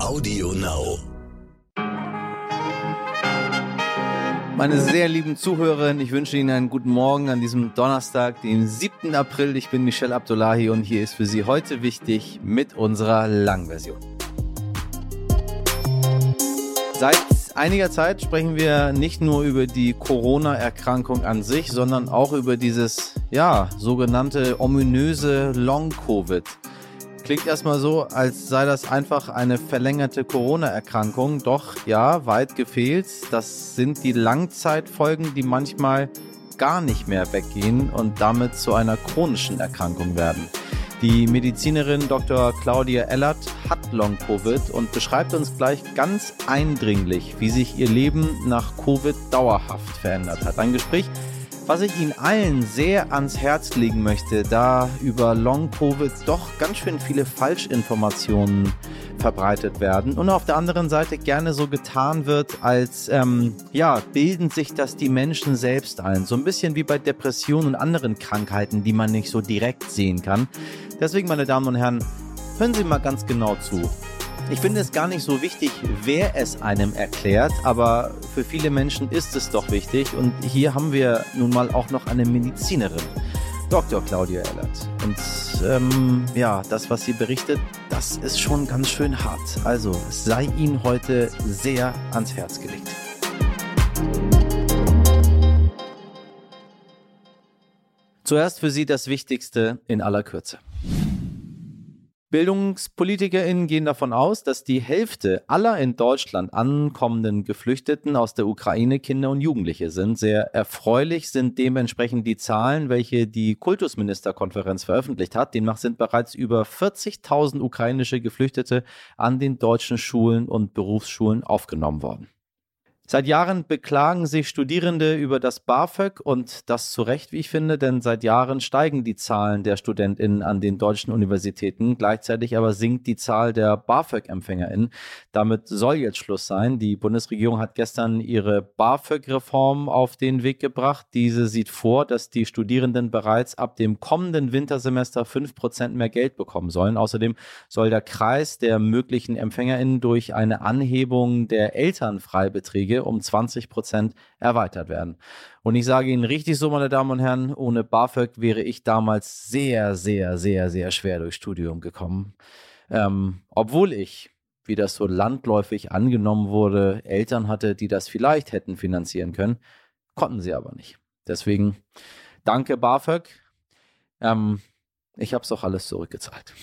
Audio Now. Meine sehr lieben Zuhörerinnen, ich wünsche Ihnen einen guten Morgen an diesem Donnerstag, den 7. April. Ich bin Michelle Abdullahi und hier ist für Sie heute wichtig mit unserer Langversion. Seit einiger Zeit sprechen wir nicht nur über die Corona-Erkrankung an sich, sondern auch über dieses, ja, sogenannte ominöse Long-Covid. Klingt erstmal so, als sei das einfach eine verlängerte Corona-Erkrankung. Doch ja, weit gefehlt. Das sind die Langzeitfolgen, die manchmal gar nicht mehr weggehen und damit zu einer chronischen Erkrankung werden. Die Medizinerin Dr. Claudia Ellert hat Long-Covid und beschreibt uns gleich ganz eindringlich, wie sich ihr Leben nach Covid dauerhaft verändert hat. Ein Gespräch, was ich Ihnen allen sehr ans Herz legen möchte, da über Long-Covid doch ganz schön viele Falschinformationen verbreitet werden und auf der anderen Seite gerne so getan wird, als ähm, ja, bilden sich das die Menschen selbst ein. So ein bisschen wie bei Depressionen und anderen Krankheiten, die man nicht so direkt sehen kann. Deswegen, meine Damen und Herren, hören Sie mal ganz genau zu. Ich finde es gar nicht so wichtig, wer es einem erklärt, aber für viele Menschen ist es doch wichtig. Und hier haben wir nun mal auch noch eine Medizinerin, Dr. Claudia Ellert. Und ähm, ja, das, was sie berichtet, das ist schon ganz schön hart. Also sei Ihnen heute sehr ans Herz gelegt. Zuerst für Sie das Wichtigste in aller Kürze. BildungspolitikerInnen gehen davon aus, dass die Hälfte aller in Deutschland ankommenden Geflüchteten aus der Ukraine Kinder und Jugendliche sind. Sehr erfreulich sind dementsprechend die Zahlen, welche die Kultusministerkonferenz veröffentlicht hat. Demnach sind bereits über 40.000 ukrainische Geflüchtete an den deutschen Schulen und Berufsschulen aufgenommen worden. Seit Jahren beklagen sich Studierende über das BAföG und das zu Recht, wie ich finde, denn seit Jahren steigen die Zahlen der StudentInnen an den deutschen Universitäten. Gleichzeitig aber sinkt die Zahl der BAföG-EmpfängerInnen. Damit soll jetzt Schluss sein. Die Bundesregierung hat gestern ihre BAföG-Reform auf den Weg gebracht. Diese sieht vor, dass die Studierenden bereits ab dem kommenden Wintersemester fünf Prozent mehr Geld bekommen sollen. Außerdem soll der Kreis der möglichen EmpfängerInnen durch eine Anhebung der Elternfreibeträge um 20 Prozent erweitert werden. Und ich sage Ihnen richtig so, meine Damen und Herren, ohne BAföG wäre ich damals sehr, sehr, sehr, sehr schwer durchs Studium gekommen. Ähm, obwohl ich, wie das so landläufig angenommen wurde, Eltern hatte, die das vielleicht hätten finanzieren können, konnten sie aber nicht. Deswegen danke BAföG. Ähm, ich habe es auch alles zurückgezahlt.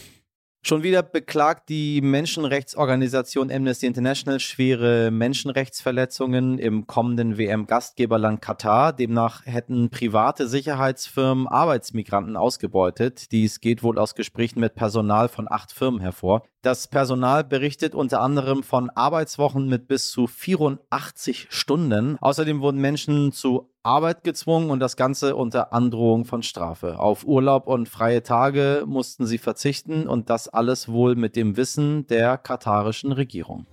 Schon wieder beklagt die Menschenrechtsorganisation Amnesty International schwere Menschenrechtsverletzungen im kommenden WM-Gastgeberland Katar. Demnach hätten private Sicherheitsfirmen Arbeitsmigranten ausgebeutet. Dies geht wohl aus Gesprächen mit Personal von acht Firmen hervor. Das Personal berichtet unter anderem von Arbeitswochen mit bis zu 84 Stunden. Außerdem wurden Menschen zu Arbeit gezwungen und das Ganze unter Androhung von Strafe. Auf Urlaub und freie Tage mussten sie verzichten und das alles wohl mit dem Wissen der katarischen Regierung.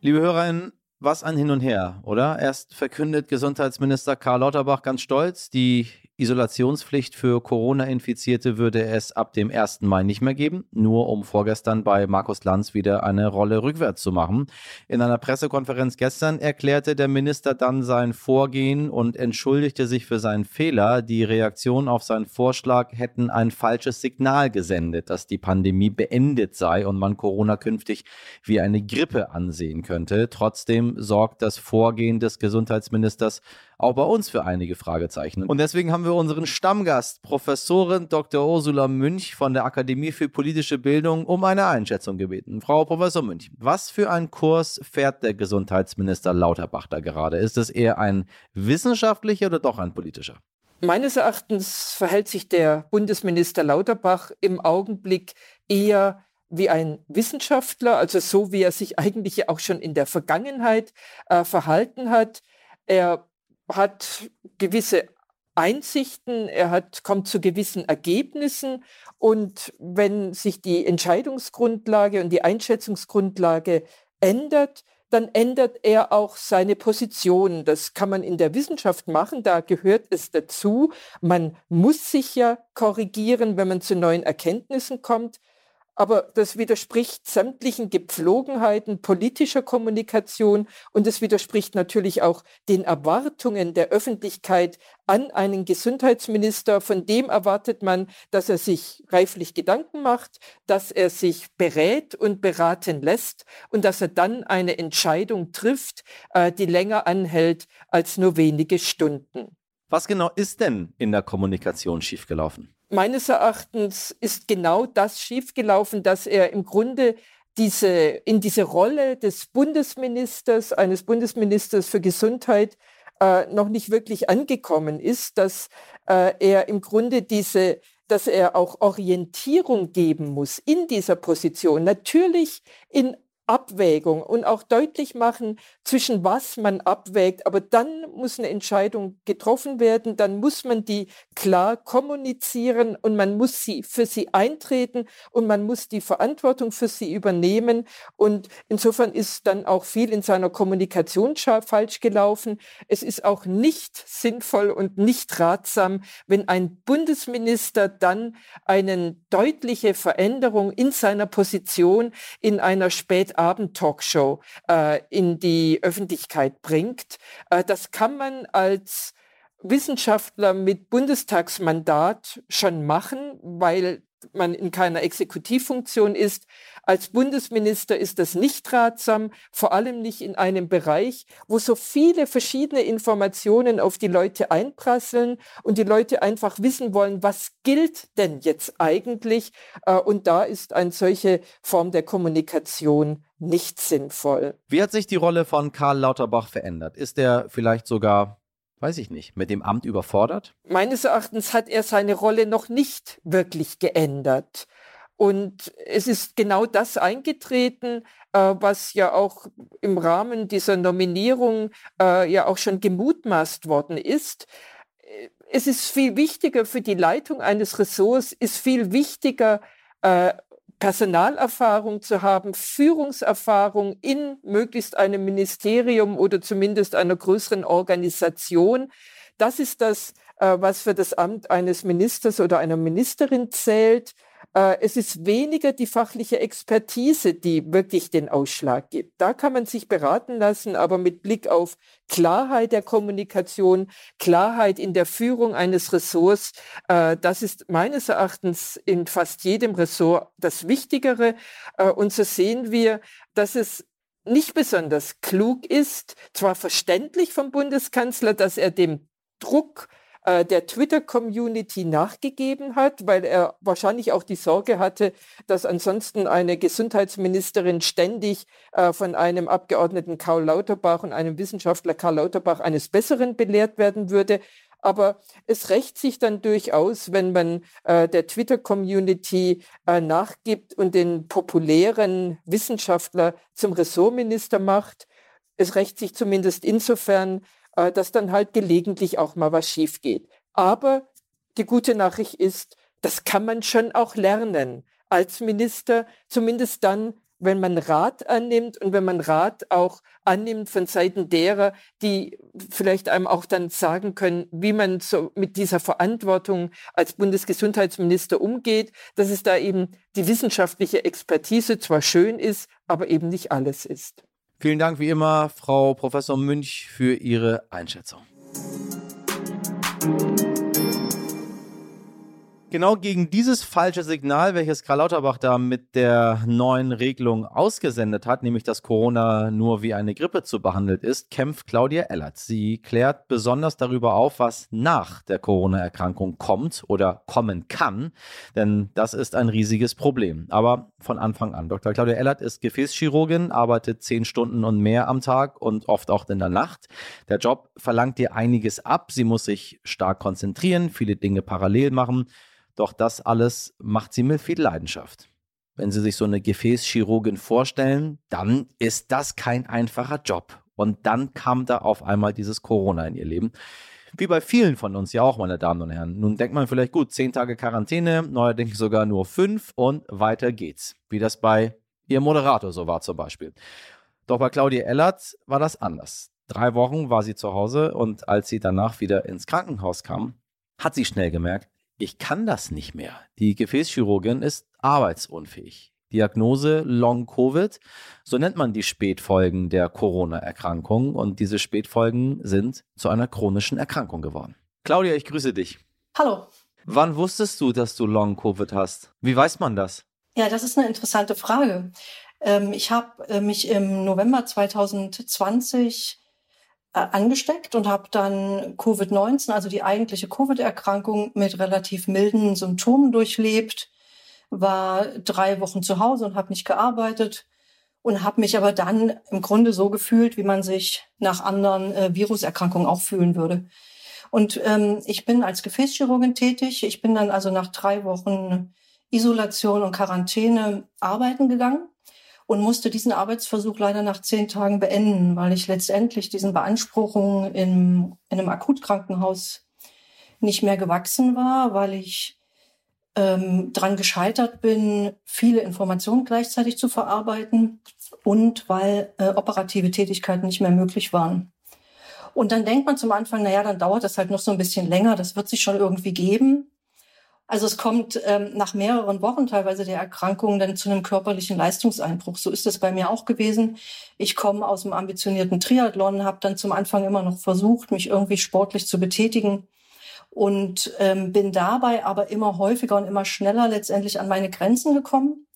Liebe Hörerinnen, was ein Hin und Her, oder? Erst verkündet Gesundheitsminister Karl Lauterbach ganz stolz, die Isolationspflicht für Corona-Infizierte würde es ab dem 1. Mai nicht mehr geben, nur um vorgestern bei Markus Lanz wieder eine Rolle rückwärts zu machen. In einer Pressekonferenz gestern erklärte der Minister dann sein Vorgehen und entschuldigte sich für seinen Fehler. Die Reaktion auf seinen Vorschlag hätten ein falsches Signal gesendet, dass die Pandemie beendet sei und man Corona künftig wie eine Grippe ansehen könnte. Trotzdem sorgt das Vorgehen des Gesundheitsministers auch bei uns für einige Fragezeichen. Und deswegen haben wir unseren Stammgast, Professorin Dr. Ursula Münch von der Akademie für politische Bildung, um eine Einschätzung gebeten. Frau Professor Münch, was für ein Kurs fährt der Gesundheitsminister Lauterbach da gerade? Ist es eher ein wissenschaftlicher oder doch ein politischer? Meines Erachtens verhält sich der Bundesminister Lauterbach im Augenblick eher wie ein Wissenschaftler, also so wie er sich eigentlich auch schon in der Vergangenheit äh, verhalten hat. Er hat gewisse Einsichten, er hat, kommt zu gewissen Ergebnissen und wenn sich die Entscheidungsgrundlage und die Einschätzungsgrundlage ändert, dann ändert er auch seine Position. Das kann man in der Wissenschaft machen, da gehört es dazu. Man muss sich ja korrigieren, wenn man zu neuen Erkenntnissen kommt. Aber das widerspricht sämtlichen Gepflogenheiten politischer Kommunikation und es widerspricht natürlich auch den Erwartungen der Öffentlichkeit an einen Gesundheitsminister. Von dem erwartet man, dass er sich reiflich Gedanken macht, dass er sich berät und beraten lässt und dass er dann eine Entscheidung trifft, äh, die länger anhält als nur wenige Stunden. Was genau ist denn in der Kommunikation schiefgelaufen? Meines Erachtens ist genau das schiefgelaufen, dass er im Grunde diese, in diese Rolle des Bundesministers, eines Bundesministers für Gesundheit, äh, noch nicht wirklich angekommen ist, dass äh, er im Grunde diese dass er auch Orientierung geben muss in dieser Position. Natürlich in Abwägung und auch deutlich machen, zwischen was man abwägt. Aber dann muss eine Entscheidung getroffen werden, dann muss man die klar kommunizieren und man muss sie für sie eintreten und man muss die Verantwortung für sie übernehmen. Und insofern ist dann auch viel in seiner Kommunikation falsch gelaufen. Es ist auch nicht sinnvoll und nicht ratsam, wenn ein Bundesminister dann eine deutliche Veränderung in seiner Position in einer spät Abend-Talkshow äh, in die Öffentlichkeit bringt. Äh, das kann man als Wissenschaftler mit Bundestagsmandat schon machen, weil man in keiner Exekutivfunktion ist. Als Bundesminister ist das nicht ratsam, vor allem nicht in einem Bereich, wo so viele verschiedene Informationen auf die Leute einprasseln und die Leute einfach wissen wollen, was gilt denn jetzt eigentlich? Äh, und da ist eine solche Form der Kommunikation nicht sinnvoll. Wie hat sich die Rolle von Karl Lauterbach verändert? Ist er vielleicht sogar weiß ich nicht, mit dem Amt überfordert? Meines Erachtens hat er seine Rolle noch nicht wirklich geändert. Und es ist genau das eingetreten, äh, was ja auch im Rahmen dieser Nominierung äh, ja auch schon gemutmaßt worden ist. Es ist viel wichtiger für die Leitung eines Ressorts, ist viel wichtiger, äh, Personalerfahrung zu haben, Führungserfahrung in möglichst einem Ministerium oder zumindest einer größeren Organisation. Das ist das, äh, was für das Amt eines Ministers oder einer Ministerin zählt. Äh, es ist weniger die fachliche Expertise, die wirklich den Ausschlag gibt. Da kann man sich beraten lassen, aber mit Blick auf Klarheit der Kommunikation, Klarheit in der Führung eines Ressorts, äh, das ist meines Erachtens in fast jedem Ressort das Wichtigere. Äh, und so sehen wir, dass es nicht besonders klug ist, zwar verständlich vom Bundeskanzler, dass er dem Druck äh, der Twitter-Community nachgegeben hat, weil er wahrscheinlich auch die Sorge hatte, dass ansonsten eine Gesundheitsministerin ständig äh, von einem Abgeordneten Karl Lauterbach und einem Wissenschaftler Karl Lauterbach eines Besseren belehrt werden würde. Aber es rächt sich dann durchaus, wenn man äh, der Twitter-Community äh, nachgibt und den populären Wissenschaftler zum Ressortminister macht. Es rächt sich zumindest insofern, äh, dass dann halt gelegentlich auch mal was schief geht. Aber die gute Nachricht ist, das kann man schon auch lernen als Minister, zumindest dann, wenn man Rat annimmt und wenn man Rat auch annimmt von Seiten derer, die vielleicht einem auch dann sagen können, wie man so mit dieser Verantwortung als Bundesgesundheitsminister umgeht, dass es da eben die wissenschaftliche Expertise zwar schön ist, aber eben nicht alles ist. Vielen Dank wie immer, Frau Professor Münch, für Ihre Einschätzung. Genau gegen dieses falsche Signal, welches Karl Lauterbach da mit der neuen Regelung ausgesendet hat, nämlich dass Corona nur wie eine Grippe zu behandeln ist, kämpft Claudia Ellert. Sie klärt besonders darüber auf, was nach der Corona-Erkrankung kommt oder kommen kann, denn das ist ein riesiges Problem. Aber von Anfang an. Dr. Claudia Ellert ist Gefäßchirurgin, arbeitet zehn Stunden und mehr am Tag und oft auch in der Nacht. Der Job verlangt ihr einiges ab. Sie muss sich stark konzentrieren, viele Dinge parallel machen. Doch das alles macht sie mit viel Leidenschaft. Wenn Sie sich so eine Gefäßchirurgin vorstellen, dann ist das kein einfacher Job. Und dann kam da auf einmal dieses Corona in ihr Leben. Wie bei vielen von uns ja auch, meine Damen und Herren. Nun denkt man vielleicht gut, zehn Tage Quarantäne, neuerdings sogar nur fünf und weiter geht's. Wie das bei Ihrem Moderator so war zum Beispiel. Doch bei Claudia Ellert war das anders. Drei Wochen war sie zu Hause und als sie danach wieder ins Krankenhaus kam, hat sie schnell gemerkt, ich kann das nicht mehr. Die Gefäßchirurgin ist arbeitsunfähig. Diagnose Long Covid, so nennt man die Spätfolgen der Corona-Erkrankung und diese Spätfolgen sind zu einer chronischen Erkrankung geworden. Claudia, ich grüße dich. Hallo. Wann wusstest du, dass du Long Covid hast? Wie weiß man das? Ja, das ist eine interessante Frage. Ähm, ich habe äh, mich im November 2020 äh, angesteckt und habe dann Covid-19, also die eigentliche Covid-Erkrankung, mit relativ milden Symptomen durchlebt war drei Wochen zu Hause und habe nicht gearbeitet und habe mich aber dann im Grunde so gefühlt, wie man sich nach anderen äh, Viruserkrankungen auch fühlen würde. Und ähm, ich bin als Gefäßchirurgin tätig. Ich bin dann also nach drei Wochen Isolation und Quarantäne arbeiten gegangen und musste diesen Arbeitsversuch leider nach zehn Tagen beenden, weil ich letztendlich diesen Beanspruchungen in, in einem Akutkrankenhaus nicht mehr gewachsen war, weil ich ähm, dran gescheitert bin, viele Informationen gleichzeitig zu verarbeiten und weil äh, operative Tätigkeiten nicht mehr möglich waren. Und dann denkt man zum Anfang, na ja, dann dauert das halt noch so ein bisschen länger, das wird sich schon irgendwie geben. Also es kommt ähm, nach mehreren Wochen teilweise der Erkrankung dann zu einem körperlichen Leistungseinbruch. So ist es bei mir auch gewesen. Ich komme aus einem ambitionierten Triathlon, habe dann zum Anfang immer noch versucht, mich irgendwie sportlich zu betätigen und ähm, bin dabei aber immer häufiger und immer schneller letztendlich an meine Grenzen gekommen.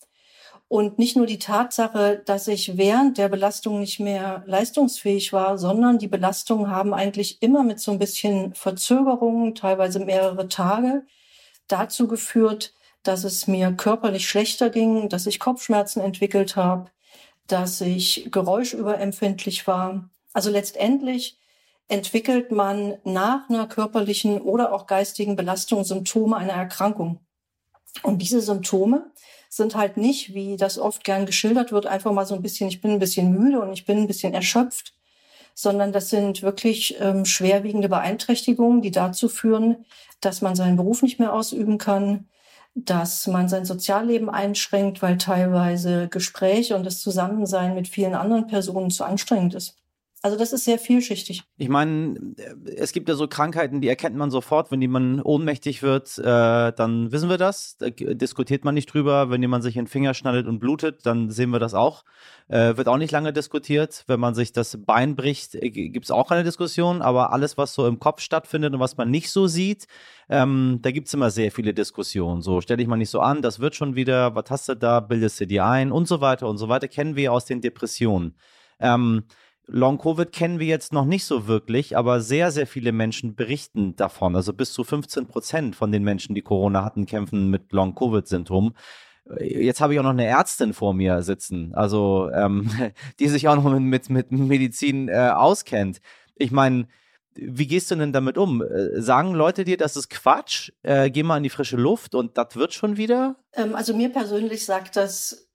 Und nicht nur die Tatsache, dass ich während der Belastung nicht mehr leistungsfähig war, sondern die Belastungen haben eigentlich immer mit so ein bisschen Verzögerungen, teilweise mehrere Tage, dazu geführt, dass es mir körperlich schlechter ging, dass ich Kopfschmerzen entwickelt habe, dass ich geräuschüberempfindlich war. Also letztendlich entwickelt man nach einer körperlichen oder auch geistigen Belastung Symptome einer Erkrankung. Und diese Symptome sind halt nicht, wie das oft gern geschildert wird, einfach mal so ein bisschen, ich bin ein bisschen müde und ich bin ein bisschen erschöpft, sondern das sind wirklich ähm, schwerwiegende Beeinträchtigungen, die dazu führen, dass man seinen Beruf nicht mehr ausüben kann, dass man sein Sozialleben einschränkt, weil teilweise Gespräche und das Zusammensein mit vielen anderen Personen zu anstrengend ist. Also das ist sehr vielschichtig. Ich meine, es gibt ja so Krankheiten, die erkennt man sofort. Wenn jemand ohnmächtig wird, äh, dann wissen wir das. Da diskutiert man nicht drüber. Wenn jemand sich in den Finger schneidet und blutet, dann sehen wir das auch. Äh, wird auch nicht lange diskutiert. Wenn man sich das Bein bricht, äh, gibt es auch keine Diskussion. Aber alles, was so im Kopf stattfindet und was man nicht so sieht, ähm, da gibt es immer sehr viele Diskussionen. So, stell dich mal nicht so an, das wird schon wieder, was hast du da, bildest du dir ein und so weiter und so weiter. Kennen wir aus den Depressionen. Ähm, Long-Covid kennen wir jetzt noch nicht so wirklich, aber sehr, sehr viele Menschen berichten davon. Also bis zu 15 Prozent von den Menschen, die Corona hatten, kämpfen mit Long-Covid-Syndrom. Jetzt habe ich auch noch eine Ärztin vor mir sitzen, also ähm, die sich auch noch mit, mit Medizin äh, auskennt. Ich meine, wie gehst du denn damit um? Äh, sagen Leute dir, das ist Quatsch? Äh, geh mal in die frische Luft und das wird schon wieder? Ähm, also mir persönlich sagt das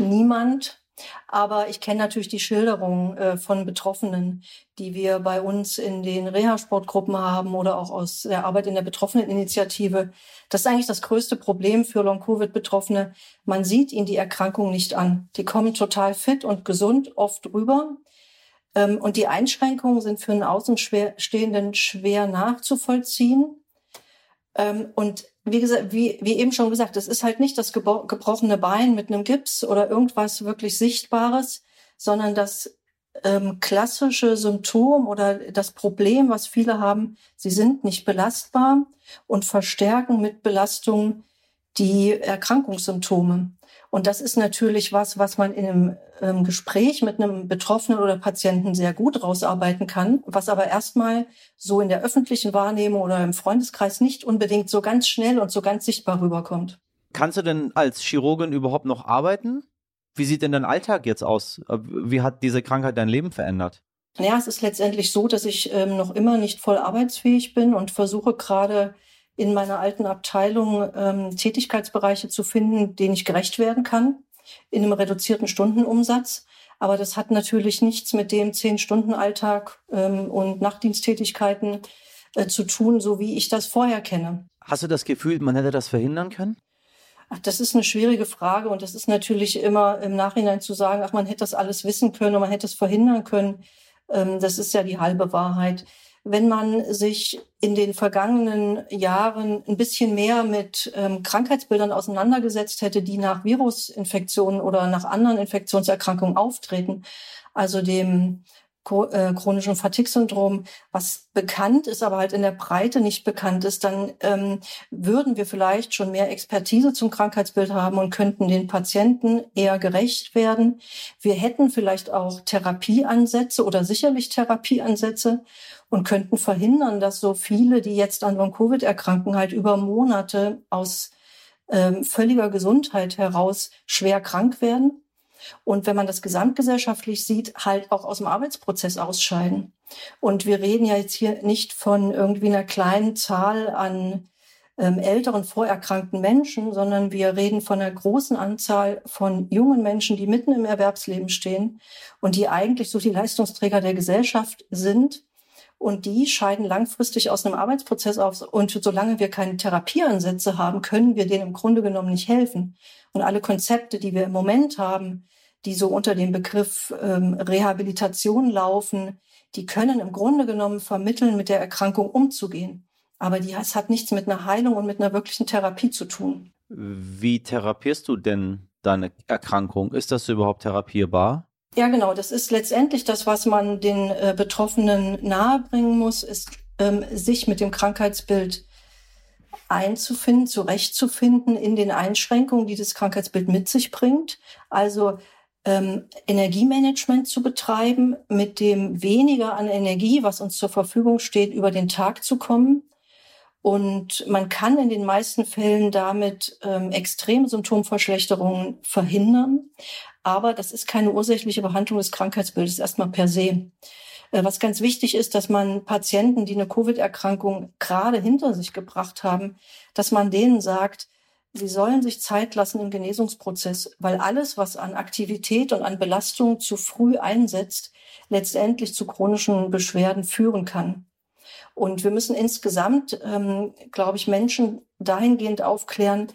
niemand. Aber ich kenne natürlich die Schilderungen äh, von Betroffenen, die wir bei uns in den Reha-Sportgruppen haben oder auch aus der Arbeit in der Betroffeneninitiative. Das ist eigentlich das größte Problem für Long-Covid-Betroffene. Man sieht ihnen die Erkrankung nicht an. Die kommen total fit und gesund oft rüber. Ähm, und die Einschränkungen sind für einen Außenstehenden schwer nachzuvollziehen. Ähm, und wie gesagt, wie, wie eben schon gesagt, es ist halt nicht das gebrochene Bein mit einem Gips oder irgendwas wirklich Sichtbares, sondern das ähm, klassische Symptom oder das Problem, was viele haben, sie sind nicht belastbar und verstärken mit Belastung die Erkrankungssymptome. Und das ist natürlich was, was man in einem ähm, Gespräch mit einem Betroffenen oder Patienten sehr gut rausarbeiten kann, was aber erstmal so in der öffentlichen Wahrnehmung oder im Freundeskreis nicht unbedingt so ganz schnell und so ganz sichtbar rüberkommt. Kannst du denn als Chirurgin überhaupt noch arbeiten? Wie sieht denn dein Alltag jetzt aus? Wie hat diese Krankheit dein Leben verändert? Naja, es ist letztendlich so, dass ich ähm, noch immer nicht voll arbeitsfähig bin und versuche gerade in meiner alten Abteilung ähm, Tätigkeitsbereiche zu finden, denen ich gerecht werden kann, in einem reduzierten Stundenumsatz. Aber das hat natürlich nichts mit dem Zehn-Stunden-Alltag ähm, und Nachtdiensttätigkeiten äh, zu tun, so wie ich das vorher kenne. Hast du das Gefühl, man hätte das verhindern können? Ach, das ist eine schwierige Frage und das ist natürlich immer im Nachhinein zu sagen, ach, man hätte das alles wissen können und man hätte es verhindern können. Ähm, das ist ja die halbe Wahrheit wenn man sich in den vergangenen Jahren ein bisschen mehr mit ähm, Krankheitsbildern auseinandergesetzt hätte, die nach Virusinfektionen oder nach anderen Infektionserkrankungen auftreten, also dem äh, chronischen Fatigue-Syndrom, was bekannt ist, aber halt in der Breite nicht bekannt ist, dann ähm, würden wir vielleicht schon mehr Expertise zum Krankheitsbild haben und könnten den Patienten eher gerecht werden. Wir hätten vielleicht auch Therapieansätze oder sicherlich Therapieansätze und könnten verhindern, dass so viele, die jetzt an Long-Covid erkranken, halt über Monate aus ähm, völliger Gesundheit heraus schwer krank werden und wenn man das gesamtgesellschaftlich sieht, halt auch aus dem Arbeitsprozess ausscheiden. Und wir reden ja jetzt hier nicht von irgendwie einer kleinen Zahl an ähm, älteren vorerkrankten Menschen, sondern wir reden von einer großen Anzahl von jungen Menschen, die mitten im Erwerbsleben stehen und die eigentlich so die Leistungsträger der Gesellschaft sind. Und die scheiden langfristig aus einem Arbeitsprozess aus. Und solange wir keine Therapieansätze haben, können wir denen im Grunde genommen nicht helfen. Und alle Konzepte, die wir im Moment haben, die so unter dem Begriff ähm, Rehabilitation laufen, die können im Grunde genommen vermitteln, mit der Erkrankung umzugehen. Aber die, es hat nichts mit einer Heilung und mit einer wirklichen Therapie zu tun. Wie therapierst du denn deine Erkrankung? Ist das überhaupt therapierbar? Ja, genau. Das ist letztendlich das, was man den äh, Betroffenen nahebringen muss, ist, ähm, sich mit dem Krankheitsbild einzufinden, zurechtzufinden in den Einschränkungen, die das Krankheitsbild mit sich bringt. Also ähm, Energiemanagement zu betreiben, mit dem weniger an Energie, was uns zur Verfügung steht, über den Tag zu kommen. Und man kann in den meisten Fällen damit ähm, extreme Symptomverschlechterungen verhindern. Aber das ist keine ursächliche Behandlung des Krankheitsbildes erstmal per se. Äh, was ganz wichtig ist, dass man Patienten, die eine Covid-Erkrankung gerade hinter sich gebracht haben, dass man denen sagt, sie sollen sich Zeit lassen im Genesungsprozess, weil alles, was an Aktivität und an Belastung zu früh einsetzt, letztendlich zu chronischen Beschwerden führen kann. Und wir müssen insgesamt, ähm, glaube ich, Menschen dahingehend aufklären,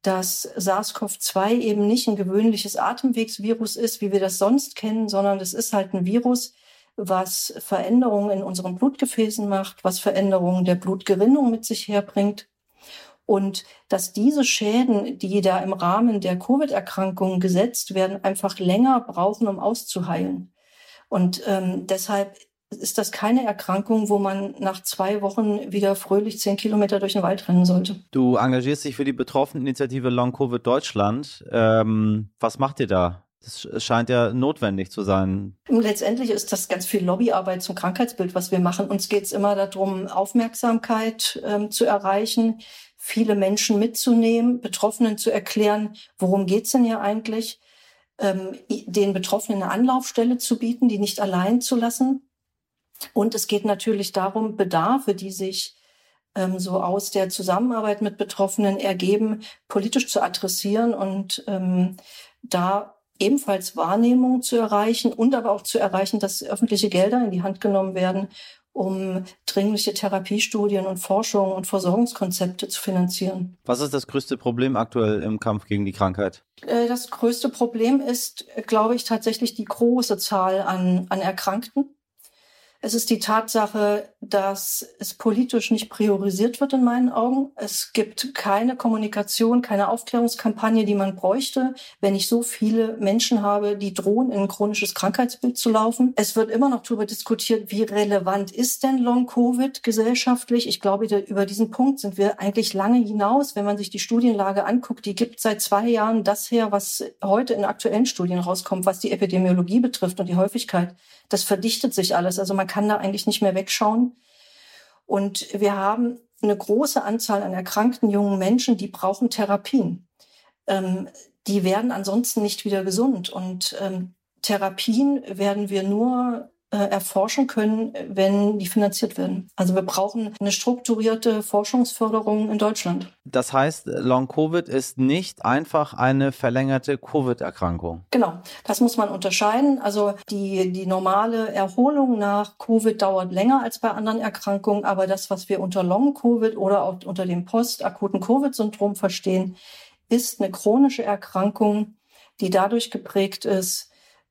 dass SARS-CoV-2 eben nicht ein gewöhnliches Atemwegsvirus ist, wie wir das sonst kennen, sondern es ist halt ein Virus, was Veränderungen in unseren Blutgefäßen macht, was Veränderungen der Blutgerinnung mit sich herbringt. Und dass diese Schäden, die da im Rahmen der Covid-Erkrankungen gesetzt werden, einfach länger brauchen, um auszuheilen. Und ähm, deshalb ist das keine Erkrankung, wo man nach zwei Wochen wieder fröhlich zehn Kilometer durch den Wald rennen sollte. Du engagierst dich für die Betroffeneninitiative Long Covid Deutschland. Ähm, was macht ihr da? Das scheint ja notwendig zu sein. Letztendlich ist das ganz viel Lobbyarbeit zum Krankheitsbild, was wir machen. Uns geht es immer darum, Aufmerksamkeit ähm, zu erreichen, viele Menschen mitzunehmen, Betroffenen zu erklären, worum geht's denn hier eigentlich, ähm, den Betroffenen eine Anlaufstelle zu bieten, die nicht allein zu lassen. Und es geht natürlich darum, Bedarfe, die sich ähm, so aus der Zusammenarbeit mit Betroffenen ergeben, politisch zu adressieren und ähm, da ebenfalls Wahrnehmung zu erreichen und aber auch zu erreichen, dass öffentliche Gelder in die Hand genommen werden, um dringliche Therapiestudien und Forschung und Versorgungskonzepte zu finanzieren. Was ist das größte Problem aktuell im Kampf gegen die Krankheit? Äh, das größte Problem ist, glaube ich, tatsächlich die große Zahl an, an Erkrankten. Es ist die Tatsache, dass es politisch nicht priorisiert wird in meinen Augen. Es gibt keine Kommunikation, keine Aufklärungskampagne, die man bräuchte, wenn ich so viele Menschen habe, die drohen, in ein chronisches Krankheitsbild zu laufen. Es wird immer noch darüber diskutiert, wie relevant ist denn Long-Covid gesellschaftlich. Ich glaube, über diesen Punkt sind wir eigentlich lange hinaus, wenn man sich die Studienlage anguckt. Die gibt seit zwei Jahren das her, was heute in aktuellen Studien rauskommt, was die Epidemiologie betrifft und die Häufigkeit das verdichtet sich alles. Also man kann da eigentlich nicht mehr wegschauen. Und wir haben eine große Anzahl an erkrankten jungen Menschen, die brauchen Therapien. Ähm, die werden ansonsten nicht wieder gesund. Und ähm, Therapien werden wir nur erforschen können, wenn die finanziert werden. Also wir brauchen eine strukturierte Forschungsförderung in Deutschland. Das heißt, Long-Covid ist nicht einfach eine verlängerte Covid-Erkrankung. Genau, das muss man unterscheiden. Also die, die normale Erholung nach Covid dauert länger als bei anderen Erkrankungen, aber das, was wir unter Long-Covid oder auch unter dem postakuten Covid-Syndrom verstehen, ist eine chronische Erkrankung, die dadurch geprägt ist,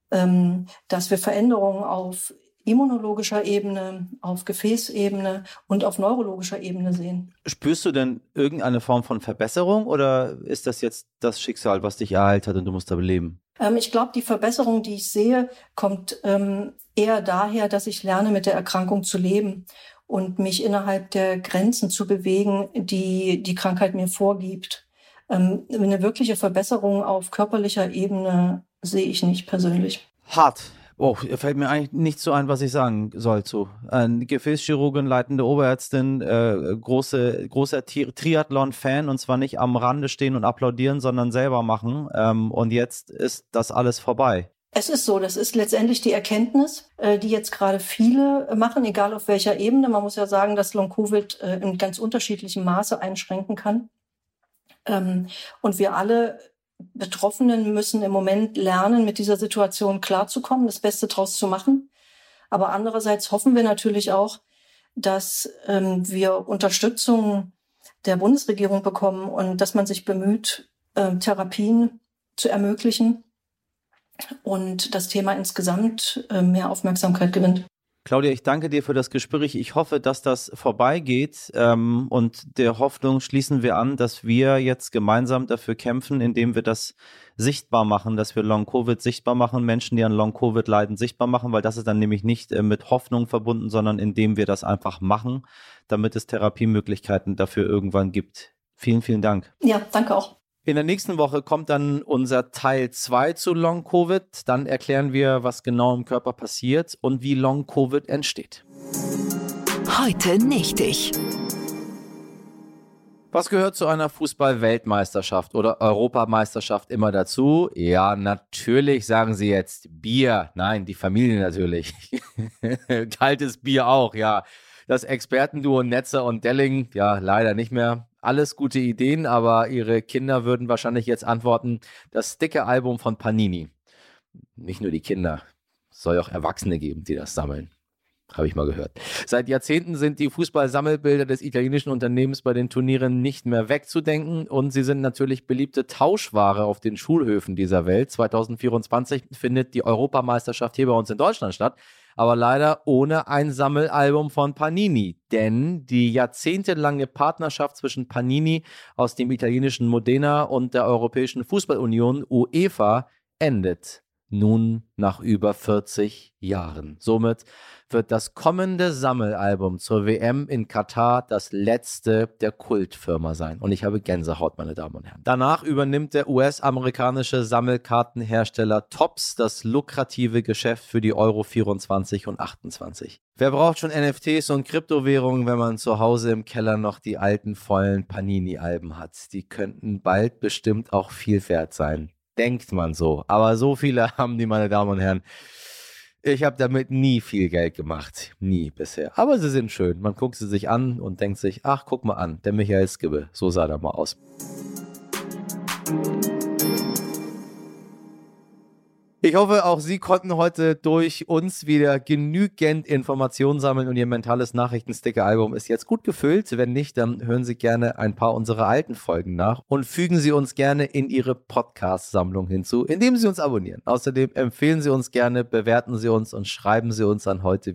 dass wir Veränderungen auf immunologischer Ebene, auf Gefäßebene und auf neurologischer Ebene sehen. Spürst du denn irgendeine Form von Verbesserung oder ist das jetzt das Schicksal, was dich ereilt hat und du musst da leben? Ähm, ich glaube, die Verbesserung, die ich sehe, kommt ähm, eher daher, dass ich lerne, mit der Erkrankung zu leben und mich innerhalb der Grenzen zu bewegen, die die Krankheit mir vorgibt. Ähm, eine wirkliche Verbesserung auf körperlicher Ebene sehe ich nicht persönlich. Hart. Oh, fällt mir eigentlich nicht so ein, was ich sagen soll zu. Ein Gefäßchirurgin, leitende Oberärztin, äh, große, großer Triathlon-Fan und zwar nicht am Rande stehen und applaudieren, sondern selber machen. Ähm, und jetzt ist das alles vorbei. Es ist so, das ist letztendlich die Erkenntnis, äh, die jetzt gerade viele machen, egal auf welcher Ebene. Man muss ja sagen, dass Long-Covid äh, in ganz unterschiedlichem Maße einschränken kann. Ähm, und wir alle Betroffenen müssen im Moment lernen, mit dieser Situation klarzukommen, das Beste draus zu machen. Aber andererseits hoffen wir natürlich auch, dass ähm, wir Unterstützung der Bundesregierung bekommen und dass man sich bemüht, äh, Therapien zu ermöglichen und das Thema insgesamt äh, mehr Aufmerksamkeit gewinnt. Claudia, ich danke dir für das Gespräch. Ich hoffe, dass das vorbeigeht. Ähm, und der Hoffnung schließen wir an, dass wir jetzt gemeinsam dafür kämpfen, indem wir das sichtbar machen, dass wir Long-Covid sichtbar machen, Menschen, die an Long-Covid leiden, sichtbar machen, weil das ist dann nämlich nicht äh, mit Hoffnung verbunden, sondern indem wir das einfach machen, damit es Therapiemöglichkeiten dafür irgendwann gibt. Vielen, vielen Dank. Ja, danke auch. In der nächsten Woche kommt dann unser Teil 2 zu Long Covid. Dann erklären wir, was genau im Körper passiert und wie Long Covid entsteht. Heute nicht ich. Was gehört zu einer Fußball-Weltmeisterschaft oder Europameisterschaft immer dazu? Ja, natürlich sagen Sie jetzt Bier. Nein, die Familie natürlich. Kaltes Bier auch, ja. Das Expertenduo Netzer und Delling, ja, leider nicht mehr alles gute Ideen, aber ihre Kinder würden wahrscheinlich jetzt antworten, das dicke Album von Panini. Nicht nur die Kinder, es soll auch Erwachsene geben, die das sammeln. Habe ich mal gehört. Seit Jahrzehnten sind die Fußballsammelbilder des italienischen Unternehmens bei den Turnieren nicht mehr wegzudenken und sie sind natürlich beliebte Tauschware auf den Schulhöfen dieser Welt. 2024 findet die Europameisterschaft hier bei uns in Deutschland statt aber leider ohne ein Sammelalbum von Panini. Denn die jahrzehntelange Partnerschaft zwischen Panini aus dem italienischen Modena und der Europäischen Fußballunion UEFA endet nun nach über 40 Jahren. Somit wird das kommende Sammelalbum zur WM in Katar das letzte der Kultfirma sein. Und ich habe Gänsehaut, meine Damen und Herren. Danach übernimmt der US-amerikanische Sammelkartenhersteller Tops das lukrative Geschäft für die Euro 24 und 28. Wer braucht schon NFTs und Kryptowährungen, wenn man zu Hause im Keller noch die alten vollen Panini-Alben hat? Die könnten bald bestimmt auch viel wert sein. Denkt man so. Aber so viele haben die, meine Damen und Herren. Ich habe damit nie viel Geld gemacht. Nie bisher. Aber sie sind schön. Man guckt sie sich an und denkt sich, ach, guck mal an, der Michael Skibbe. So sah der mal aus. Ich hoffe, auch Sie konnten heute durch uns wieder genügend Informationen sammeln und Ihr mentales Nachrichtensticker-Album ist jetzt gut gefüllt. Wenn nicht, dann hören Sie gerne ein paar unserer alten Folgen nach und fügen Sie uns gerne in Ihre Podcast-Sammlung hinzu, indem Sie uns abonnieren. Außerdem empfehlen Sie uns gerne, bewerten Sie uns und schreiben Sie uns an heute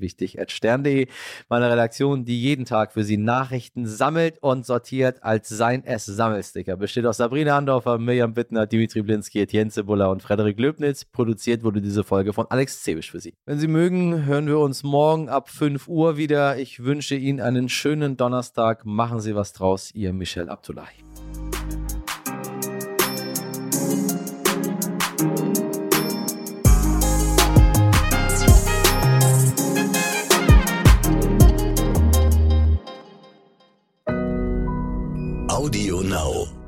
meine Redaktion, die jeden Tag für Sie Nachrichten sammelt und sortiert als Sein es Sammelsticker. Besteht aus Sabrina Andorfer, Mirjam Bittner, Dimitri Blinski, Etienne Cebula und Frederik Löbnitz. Produziert produziert wurde diese Folge von Alex Zebisch für Sie. Wenn Sie mögen, hören wir uns morgen ab 5 Uhr wieder. Ich wünsche Ihnen einen schönen Donnerstag. Machen Sie was draus. Ihr Michel Abdullahi. Audio Now.